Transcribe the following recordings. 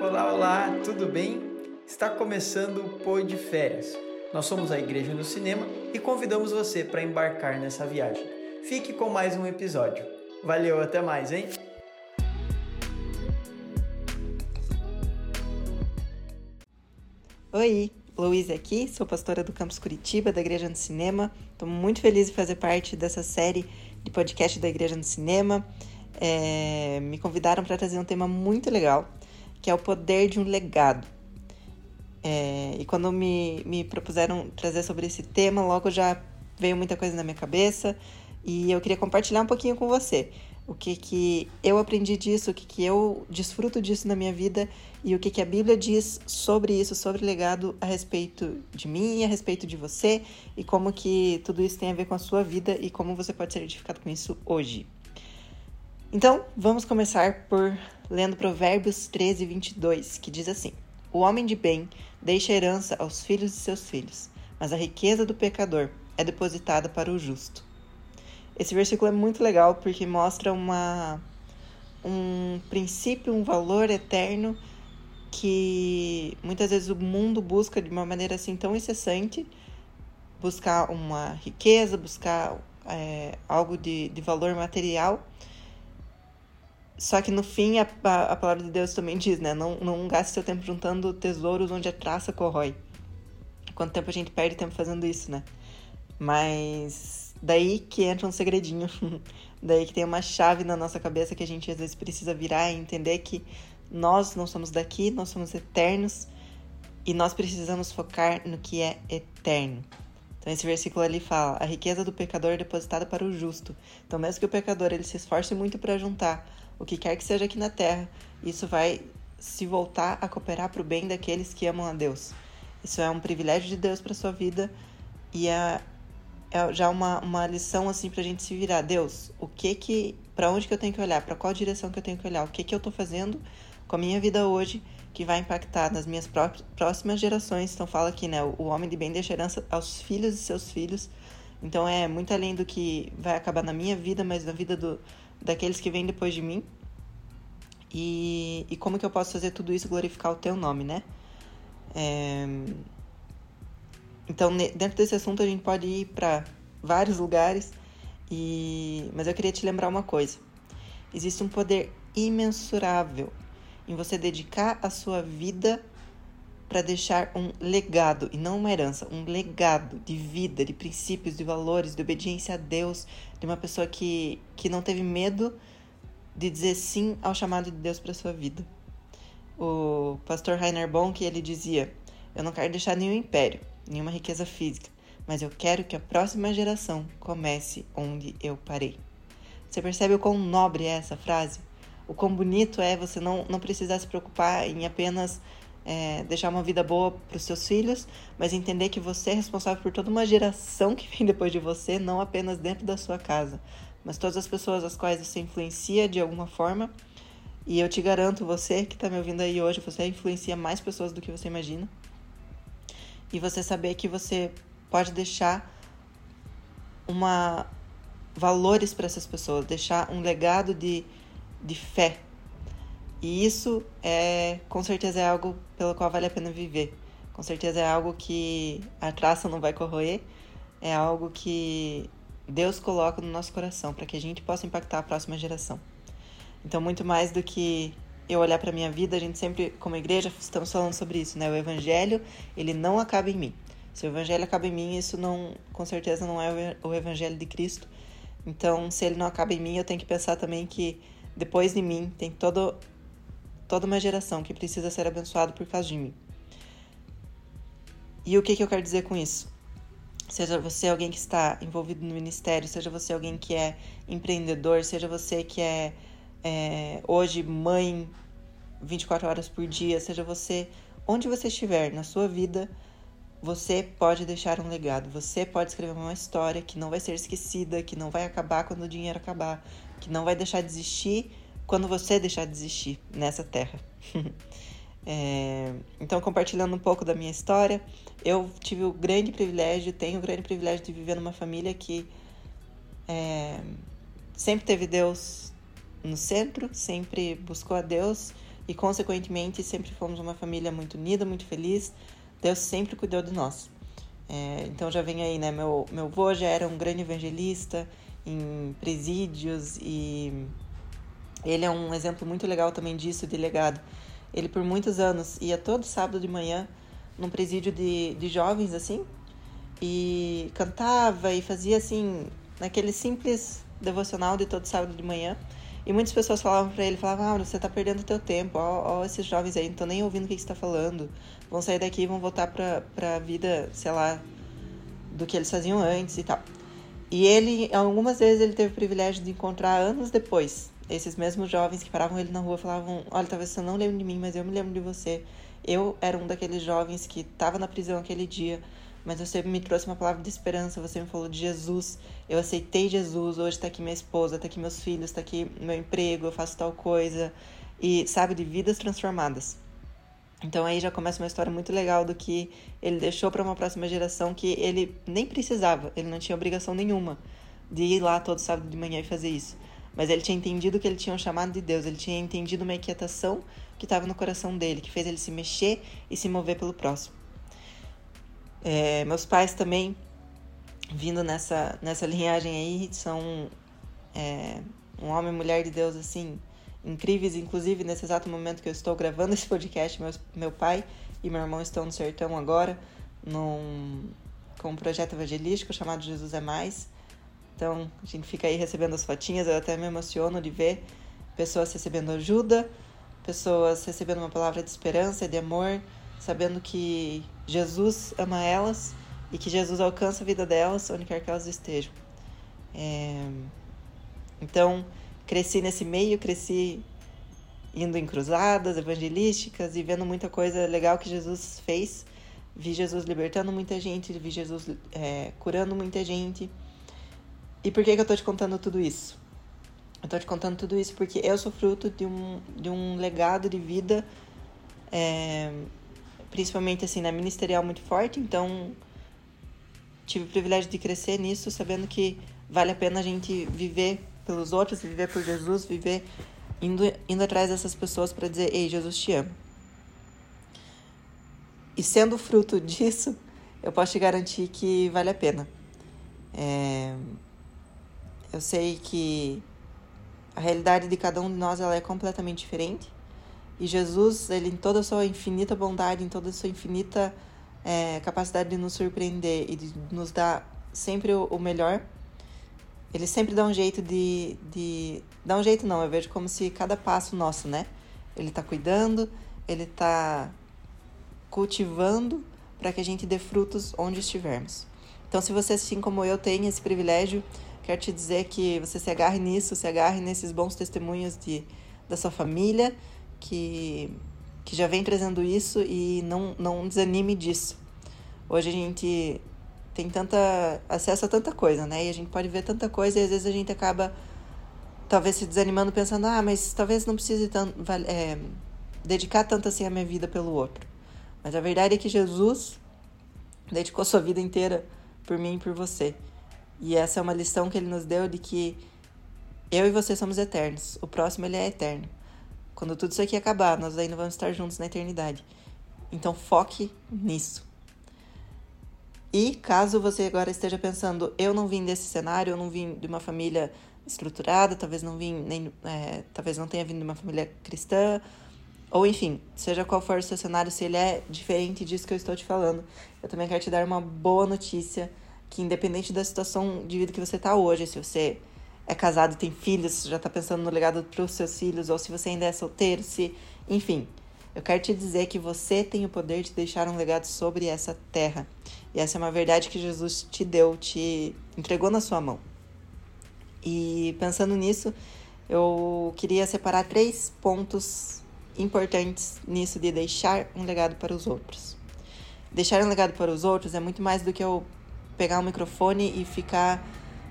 Olá, olá, tudo bem? Está começando o Pô de Férias. Nós somos a Igreja no Cinema e convidamos você para embarcar nessa viagem. Fique com mais um episódio. Valeu, até mais, hein? Oi, Luísa aqui, sou pastora do Campus Curitiba, da Igreja no Cinema. Estou muito feliz de fazer parte dessa série de podcast da Igreja no Cinema. É, me convidaram para trazer um tema muito legal, que é o poder de um legado. É, e quando me, me propuseram trazer sobre esse tema, logo já veio muita coisa na minha cabeça e eu queria compartilhar um pouquinho com você o que, que eu aprendi disso, o que, que eu desfruto disso na minha vida e o que, que a Bíblia diz sobre isso, sobre legado a respeito de mim, a respeito de você e como que tudo isso tem a ver com a sua vida e como você pode ser edificado com isso hoje. Então, vamos começar por lendo Provérbios 13, 22, que diz assim: O homem de bem deixa herança aos filhos de seus filhos, mas a riqueza do pecador é depositada para o justo. Esse versículo é muito legal porque mostra uma, um princípio, um valor eterno que muitas vezes o mundo busca de uma maneira assim tão incessante buscar uma riqueza, buscar é, algo de, de valor material. Só que no fim a, a, a, palavra de Deus também diz, né? Não, não gaste seu tempo juntando tesouros onde a traça corrói. Quanto tempo a gente perde tempo fazendo isso, né? Mas Daí que entra um segredinho. Daí que tem uma chave na nossa cabeça que a gente às vezes precisa virar e entender que nós não somos daqui, nós somos eternos e nós precisamos focar no que é eterno. Então esse versículo ali fala: a riqueza do pecador é depositada para o justo. Então mesmo que o pecador ele se esforce muito para juntar o que quer que seja aqui na terra, isso vai se voltar a cooperar para o bem daqueles que amam a Deus. Isso é um privilégio de Deus para sua vida e é é já uma, uma lição assim pra gente se virar. Deus, o que que. para onde que eu tenho que olhar? para qual direção que eu tenho que olhar? O que que eu tô fazendo com a minha vida hoje que vai impactar nas minhas próximas gerações? Então, fala aqui, né? O homem de bem deixa herança aos filhos de seus filhos. Então, é muito além do que vai acabar na minha vida, mas na vida do, daqueles que vêm depois de mim. E, e como que eu posso fazer tudo isso glorificar o teu nome, né? É então, dentro desse assunto, a gente pode ir para vários lugares, e... mas eu queria te lembrar uma coisa: existe um poder imensurável em você dedicar a sua vida para deixar um legado, e não uma herança, um legado de vida, de princípios, de valores, de obediência a Deus, de uma pessoa que, que não teve medo de dizer sim ao chamado de Deus para sua vida. O pastor Rainer Bonk, ele dizia: "Eu não quero deixar nenhum império, nenhuma riqueza física, mas eu quero que a próxima geração comece onde eu parei. Você percebe o quão nobre é essa frase? O quão bonito é você não, não precisar se preocupar em apenas é, deixar uma vida boa para os seus filhos, mas entender que você é responsável por toda uma geração que vem depois de você, não apenas dentro da sua casa, mas todas as pessoas às quais você influencia de alguma forma. E eu te garanto, você que está me ouvindo aí hoje, você influencia mais pessoas do que você imagina e você saber que você pode deixar uma valores para essas pessoas, deixar um legado de, de fé. E isso é, com certeza, é algo pelo qual vale a pena viver. Com certeza é algo que a traça não vai corroer, é algo que Deus coloca no nosso coração para que a gente possa impactar a próxima geração. Então, muito mais do que eu olhar para minha vida, a gente sempre, como igreja, estamos falando sobre isso, né? O evangelho, ele não acaba em mim. Se o evangelho acaba em mim, isso não, com certeza não é o evangelho de Cristo. Então, se ele não acaba em mim, eu tenho que pensar também que depois de mim tem todo, toda uma geração que precisa ser abençoada por causa de mim. E o que, que eu quero dizer com isso? Seja você alguém que está envolvido no ministério, seja você alguém que é empreendedor, seja você que é é, hoje mãe 24 horas por dia, seja você onde você estiver na sua vida, você pode deixar um legado, você pode escrever uma história que não vai ser esquecida, que não vai acabar quando o dinheiro acabar, que não vai deixar de existir quando você deixar de existir nessa terra. é, então, compartilhando um pouco da minha história, eu tive o grande privilégio, tenho o grande privilégio de viver numa família que é, sempre teve Deus no centro, sempre buscou a Deus e, consequentemente, sempre fomos uma família muito unida, muito feliz. Deus sempre cuidou de nós. É, então já vem aí, né? Meu, meu avô já era um grande evangelista em presídios e ele é um exemplo muito legal também disso, de legado. Ele por muitos anos ia todo sábado de manhã num presídio de, de jovens, assim, e cantava e fazia assim, naquele simples devocional de todo sábado de manhã. E muitas pessoas falavam para ele, falavam, ah, você tá perdendo teu tempo, ó, ó esses jovens aí, não estão nem ouvindo o que você tá falando. Vão sair daqui e vão voltar pra, pra vida, sei lá, do que eles faziam antes e tal. E ele, algumas vezes, ele teve o privilégio de encontrar anos depois esses mesmos jovens que paravam ele na rua falavam: Olha, talvez você não lembre de mim, mas eu me lembro de você. Eu era um daqueles jovens que estava na prisão aquele dia, mas você me trouxe uma palavra de esperança, você me falou de Jesus. Eu aceitei Jesus, hoje está aqui minha esposa, está aqui meus filhos, está aqui meu emprego, eu faço tal coisa. E, sabe, de vidas transformadas. Então aí já começa uma história muito legal do que ele deixou para uma próxima geração que ele nem precisava, ele não tinha obrigação nenhuma de ir lá todo sábado de manhã e fazer isso. Mas ele tinha entendido que ele tinha um chamado de Deus, ele tinha entendido uma inquietação que estava no coração dele, que fez ele se mexer e se mover pelo próximo. É, meus pais também, vindo nessa, nessa linhagem aí, são é, um homem e mulher de Deus assim incríveis, inclusive nesse exato momento que eu estou gravando esse podcast, meu, meu pai e meu irmão estão no sertão agora, num, com um projeto evangelístico chamado Jesus é Mais. Então, a gente fica aí recebendo as fotinhas, eu até me emociono de ver pessoas recebendo ajuda, pessoas recebendo uma palavra de esperança e de amor, sabendo que Jesus ama elas e que Jesus alcança a vida delas onde quer que elas estejam. É... Então, cresci nesse meio, cresci indo em cruzadas evangelísticas e vendo muita coisa legal que Jesus fez. Vi Jesus libertando muita gente, vi Jesus é, curando muita gente. E por que, que eu tô te contando tudo isso? Eu tô te contando tudo isso porque eu sou fruto de um, de um legado de vida, é, principalmente assim, na ministerial muito forte, então tive o privilégio de crescer nisso, sabendo que vale a pena a gente viver pelos outros, viver por Jesus, viver indo, indo atrás dessas pessoas para dizer: Ei, Jesus te ama. E sendo fruto disso, eu posso te garantir que vale a pena. É, eu sei que a realidade de cada um de nós ela é completamente diferente. E Jesus, ele em toda a sua infinita bondade, em toda a sua infinita é, capacidade de nos surpreender e de nos dar sempre o, o, melhor, ele sempre dá um jeito de, de. Dá um jeito não, eu vejo como se cada passo nosso, né? Ele está cuidando, ele está cultivando para que a gente dê frutos onde estivermos. Então, se você, assim como eu, tem esse privilégio Quero te dizer que você se agarre nisso, se agarre nesses bons testemunhos de, da sua família, que, que já vem trazendo isso e não, não desanime disso. Hoje a gente tem tanta acesso a tanta coisa, né? E a gente pode ver tanta coisa e às vezes a gente acaba talvez se desanimando pensando, ah, mas talvez não precise tanto, é, dedicar tanto assim a minha vida pelo outro. Mas a verdade é que Jesus dedicou sua vida inteira por mim e por você. E essa é uma lição que ele nos deu de que eu e você somos eternos. O próximo ele é eterno. Quando tudo isso aqui acabar, nós ainda vamos estar juntos na eternidade. Então foque nisso. E caso você agora esteja pensando, eu não vim desse cenário, eu não vim de uma família estruturada, talvez não vim nem, é, talvez não tenha vindo de uma família cristã, ou enfim, seja qual for o seu cenário, se ele é diferente disso que eu estou te falando, eu também quero te dar uma boa notícia que independente da situação de vida que você está hoje, se você é casado e tem filhos, já está pensando no legado para os seus filhos, ou se você ainda é solteiro, se, enfim, eu quero te dizer que você tem o poder de deixar um legado sobre essa terra. E essa é uma verdade que Jesus te deu, te entregou na sua mão. E pensando nisso, eu queria separar três pontos importantes nisso de deixar um legado para os outros. Deixar um legado para os outros é muito mais do que eu pegar o microfone e ficar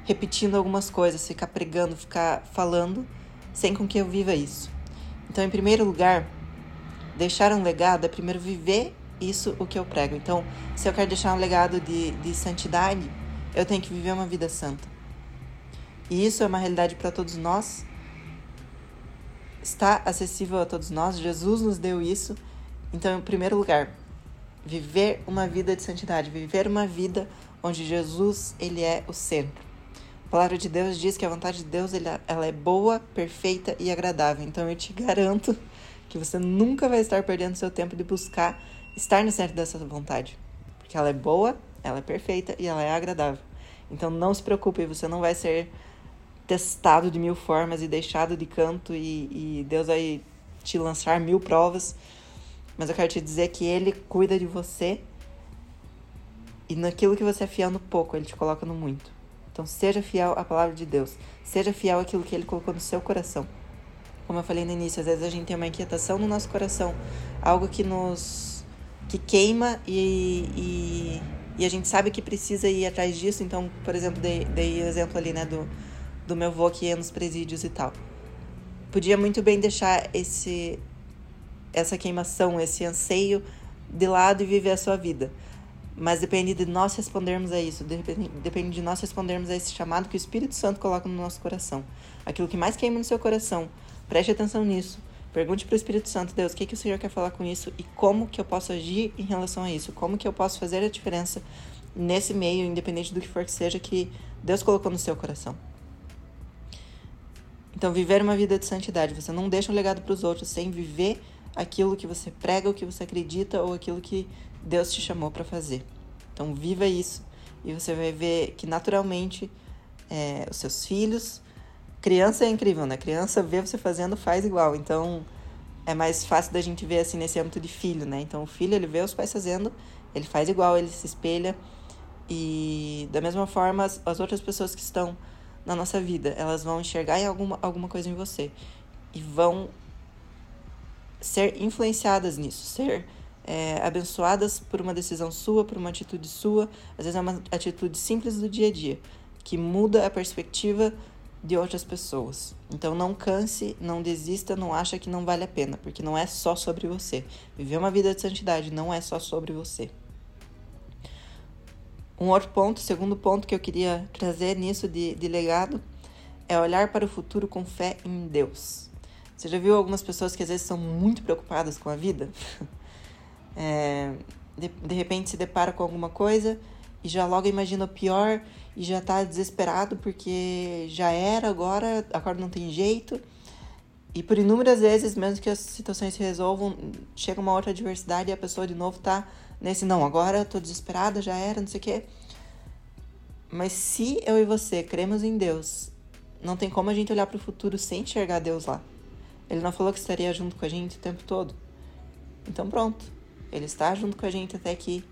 repetindo algumas coisas, ficar pregando, ficar falando, sem com que eu viva isso. Então, em primeiro lugar, deixar um legado é primeiro viver isso o que eu prego. Então, se eu quero deixar um legado de, de santidade, eu tenho que viver uma vida santa. E isso é uma realidade para todos nós. está acessível a todos nós, Jesus nos deu isso. Então, em primeiro lugar, viver uma vida de santidade, viver uma vida onde Jesus ele é o centro. A palavra de Deus diz que a vontade de Deus ela é boa, perfeita e agradável. Então eu te garanto que você nunca vai estar perdendo seu tempo de buscar estar no centro dessa vontade, porque ela é boa, ela é perfeita e ela é agradável. Então não se preocupe, você não vai ser testado de mil formas e deixado de canto e, e Deus vai te lançar mil provas. Mas eu quero te dizer que Ele cuida de você e naquilo que você é fiel no pouco, Ele te coloca no muito. Então seja fiel à palavra de Deus. Seja fiel àquilo que Ele colocou no seu coração. Como eu falei no início, às vezes a gente tem uma inquietação no nosso coração, algo que nos que queima e, e, e a gente sabe que precisa ir atrás disso. Então, por exemplo, dei, dei o exemplo ali, né, do, do meu avô que ia nos presídios e tal. Podia muito bem deixar esse essa queimação, esse anseio de lado e viver a sua vida. Mas depende de nós respondermos a isso, depende, depende de nós respondermos a esse chamado que o Espírito Santo coloca no nosso coração. Aquilo que mais queima no seu coração, preste atenção nisso. Pergunte para o Espírito Santo, Deus, o que, que o Senhor quer falar com isso e como que eu posso agir em relação a isso? Como que eu posso fazer a diferença nesse meio, independente do que for que seja, que Deus colocou no seu coração? Então, viver uma vida de santidade. Você não deixa um legado para os outros sem viver aquilo que você prega, o que você acredita ou aquilo que Deus te chamou para fazer. Então, viva isso e você vai ver que naturalmente é, os seus filhos. Criança é incrível, né? Criança vê você fazendo, faz igual. Então, é mais fácil da gente ver assim nesse âmbito de filho, né? Então, o filho, ele vê os pais fazendo, ele faz igual, ele se espelha. E da mesma forma, as, as outras pessoas que estão na nossa vida. Elas vão enxergar em alguma, alguma coisa em você e vão ser influenciadas nisso, ser é, abençoadas por uma decisão sua, por uma atitude sua. Às vezes é uma atitude simples do dia a dia que muda a perspectiva de outras pessoas. Então não canse, não desista, não acha que não vale a pena, porque não é só sobre você. Viver uma vida de santidade não é só sobre você. Um outro ponto, segundo ponto que eu queria trazer nisso de, de legado, é olhar para o futuro com fé em Deus. Você já viu algumas pessoas que às vezes são muito preocupadas com a vida? É, de, de repente se depara com alguma coisa e já logo imagina o pior e já está desesperado porque já era, agora, agora não tem jeito. E por inúmeras vezes, mesmo que as situações se resolvam, chega uma outra adversidade e a pessoa de novo está nesse não, agora tô desesperada, já era, não sei o quê. Mas se eu e você cremos em Deus, não tem como a gente olhar para o futuro sem enxergar Deus lá. Ele não falou que estaria junto com a gente o tempo todo. Então pronto, ele está junto com a gente até aqui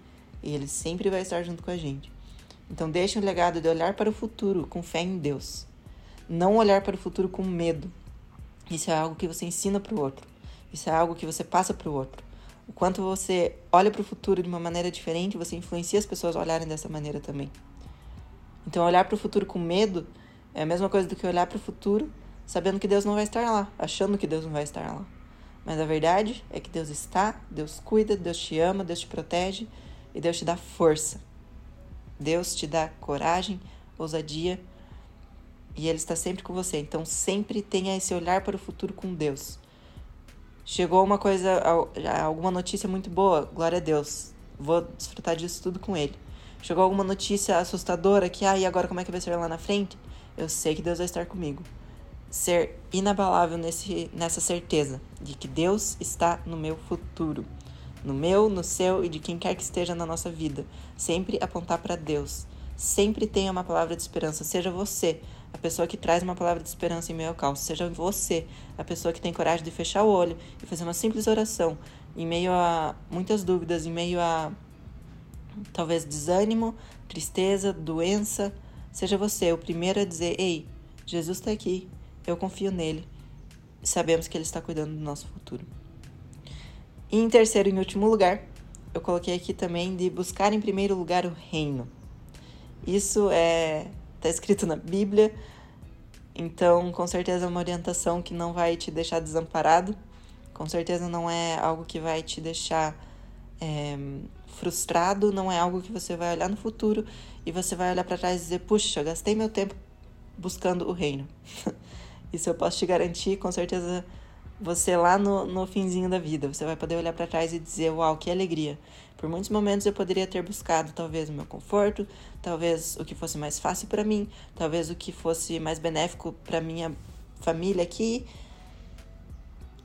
e ele sempre vai estar junto com a gente. Então deixe o legado de olhar para o futuro com fé em Deus. Não olhar para o futuro com medo. Isso é algo que você ensina para o outro. Isso é algo que você passa para o outro. O quanto você olha para o futuro de uma maneira diferente, você influencia as pessoas a olharem dessa maneira também. Então, olhar para o futuro com medo é a mesma coisa do que olhar para o futuro sabendo que Deus não vai estar lá, achando que Deus não vai estar lá. Mas a verdade é que Deus está, Deus cuida, Deus te ama, Deus te protege e Deus te dá força. Deus te dá coragem, ousadia e Ele está sempre com você. Então, sempre tenha esse olhar para o futuro com Deus. Chegou uma coisa, alguma notícia muito boa, glória a Deus. Vou desfrutar disso tudo com ele. Chegou alguma notícia assustadora que, ah, e agora como é que vai ser lá na frente? Eu sei que Deus vai estar comigo. Ser inabalável nesse, nessa certeza de que Deus está no meu futuro. No meu, no seu e de quem quer que esteja na nossa vida. Sempre apontar para Deus. Sempre tenha uma palavra de esperança. Seja você a pessoa que traz uma palavra de esperança em meio ao caos. Seja você a pessoa que tem coragem de fechar o olho e fazer uma simples oração em meio a muitas dúvidas, em meio a talvez desânimo, tristeza, doença. Seja você o primeiro a dizer: Ei, Jesus está aqui, eu confio nele. Sabemos que ele está cuidando do nosso futuro. E em terceiro e último lugar, eu coloquei aqui também de buscar em primeiro lugar o reino. Isso é está escrito na Bíblia. Então, com certeza é uma orientação que não vai te deixar desamparado. Com certeza não é algo que vai te deixar é, frustrado. Não é algo que você vai olhar no futuro e você vai olhar para trás e dizer: Puxa, gastei meu tempo buscando o reino. Isso eu posso te garantir. Com certeza você lá no, no finzinho da vida. Você vai poder olhar para trás e dizer: Uau, que alegria! Por muitos momentos eu poderia ter buscado talvez o meu conforto, talvez o que fosse mais fácil para mim, talvez o que fosse mais benéfico para minha família aqui.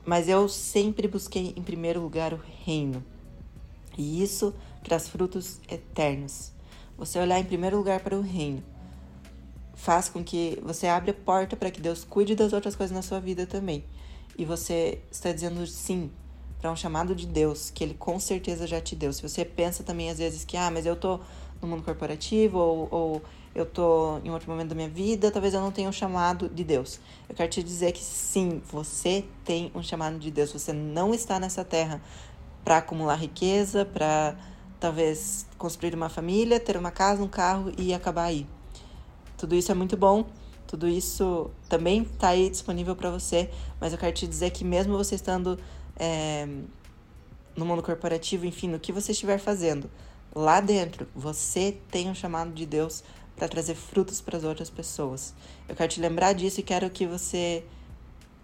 Mas eu sempre busquei em primeiro lugar o reino. E isso traz frutos eternos. Você olhar em primeiro lugar para o reino faz com que você abra a porta para que Deus cuide das outras coisas na sua vida também. E você está dizendo sim para um chamado de Deus que ele com certeza já te deu. Se você pensa também às vezes que, ah, mas eu tô no mundo corporativo ou, ou eu tô em outro momento da minha vida, talvez eu não tenha um chamado de Deus. Eu quero te dizer que sim, você tem um chamado de Deus. Você não está nessa terra para acumular riqueza, para talvez construir uma família, ter uma casa, um carro e acabar aí. Tudo isso é muito bom, tudo isso também está aí disponível para você, mas eu quero te dizer que mesmo você estando é, no mundo corporativo, enfim, no que você estiver fazendo, lá dentro você tem um chamado de Deus para trazer frutos para as outras pessoas. Eu quero te lembrar disso e quero que você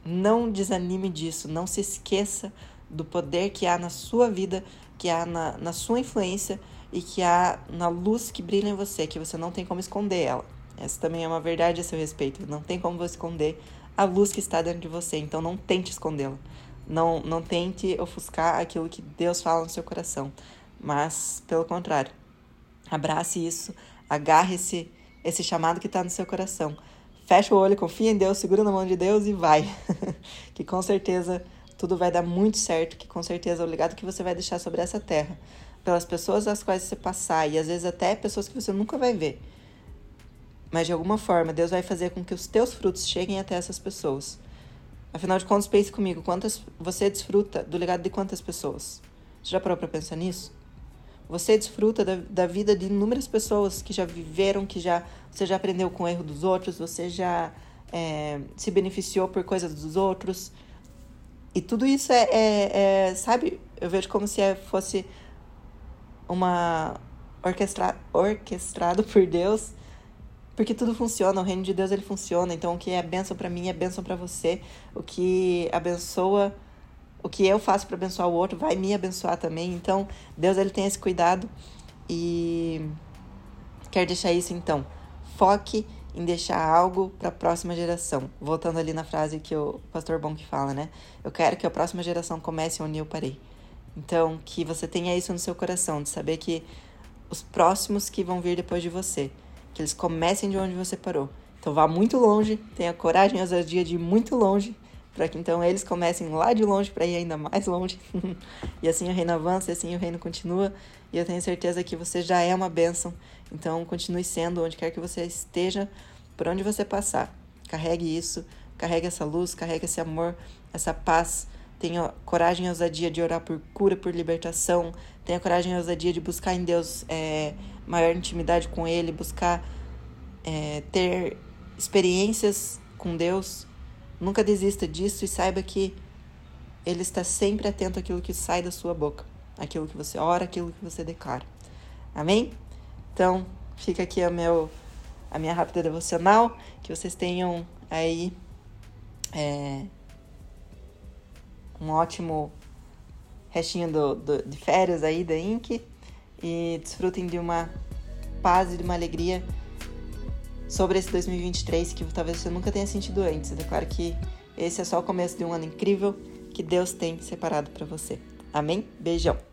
não desanime disso, não se esqueça do poder que há na sua vida, que há na, na sua influência e que há na luz que brilha em você, que você não tem como esconder ela. Essa também é uma verdade a seu respeito. Não tem como você esconder a luz que está dentro de você. Então não tente escondê-la. Não, não tente ofuscar aquilo que Deus fala no seu coração. Mas, pelo contrário, abrace isso, agarre esse, esse chamado que está no seu coração. Fecha o olho, confia em Deus, segura na mão de Deus e vai. que com certeza tudo vai dar muito certo, que com certeza o legado que você vai deixar sobre essa terra, pelas pessoas às quais você passar e às vezes até pessoas que você nunca vai ver, mas de alguma forma, Deus vai fazer com que os teus frutos cheguem até essas pessoas. Afinal de contas, pense comigo, quantas você desfruta do legado de quantas pessoas? Você já parou para pensar nisso? Você desfruta da, da vida de inúmeras pessoas que já viveram, que já você já aprendeu com o erro dos outros, você já é, se beneficiou por coisas dos outros. E tudo isso é, é, é sabe, eu vejo como se é, fosse uma orquestra, orquestrado por Deus porque tudo funciona, o reino de Deus ele funciona. Então o que é bênção para mim é bênção para você. O que abençoa, o que eu faço para abençoar o outro vai me abençoar também. Então Deus ele tem esse cuidado e quer deixar isso então. Foque em deixar algo para a próxima geração. Voltando ali na frase que o pastor Bonk fala, né? Eu quero que a próxima geração comece onde eu parei. Então, que você tenha isso no seu coração, de saber que os próximos que vão vir depois de você que eles comecem de onde você parou. Então vá muito longe, tenha coragem e ousadia de ir muito longe, para que então eles comecem lá de longe para ir ainda mais longe. e assim o reino avança, e assim o reino continua. E eu tenho certeza que você já é uma bênção. Então continue sendo onde quer que você esteja, por onde você passar. Carregue isso, carregue essa luz, carregue esse amor, essa paz. Tenha coragem e ousadia de orar por cura, por libertação. Tenha coragem e ousadia de buscar em Deus. É, maior intimidade com Ele, buscar é, ter experiências com Deus. Nunca desista disso e saiba que Ele está sempre atento àquilo que sai da sua boca, aquilo que você ora, aquilo que você declara. Amém? Então, fica aqui a, meu, a minha rápida devocional. Que vocês tenham aí é, um ótimo restinho do, do, de férias aí da Inc e desfrutem de uma paz e de uma alegria sobre esse 2023 que talvez você nunca tenha sentido antes. Eu declaro que esse é só o começo de um ano incrível que Deus tem separado para você. Amém? Beijão!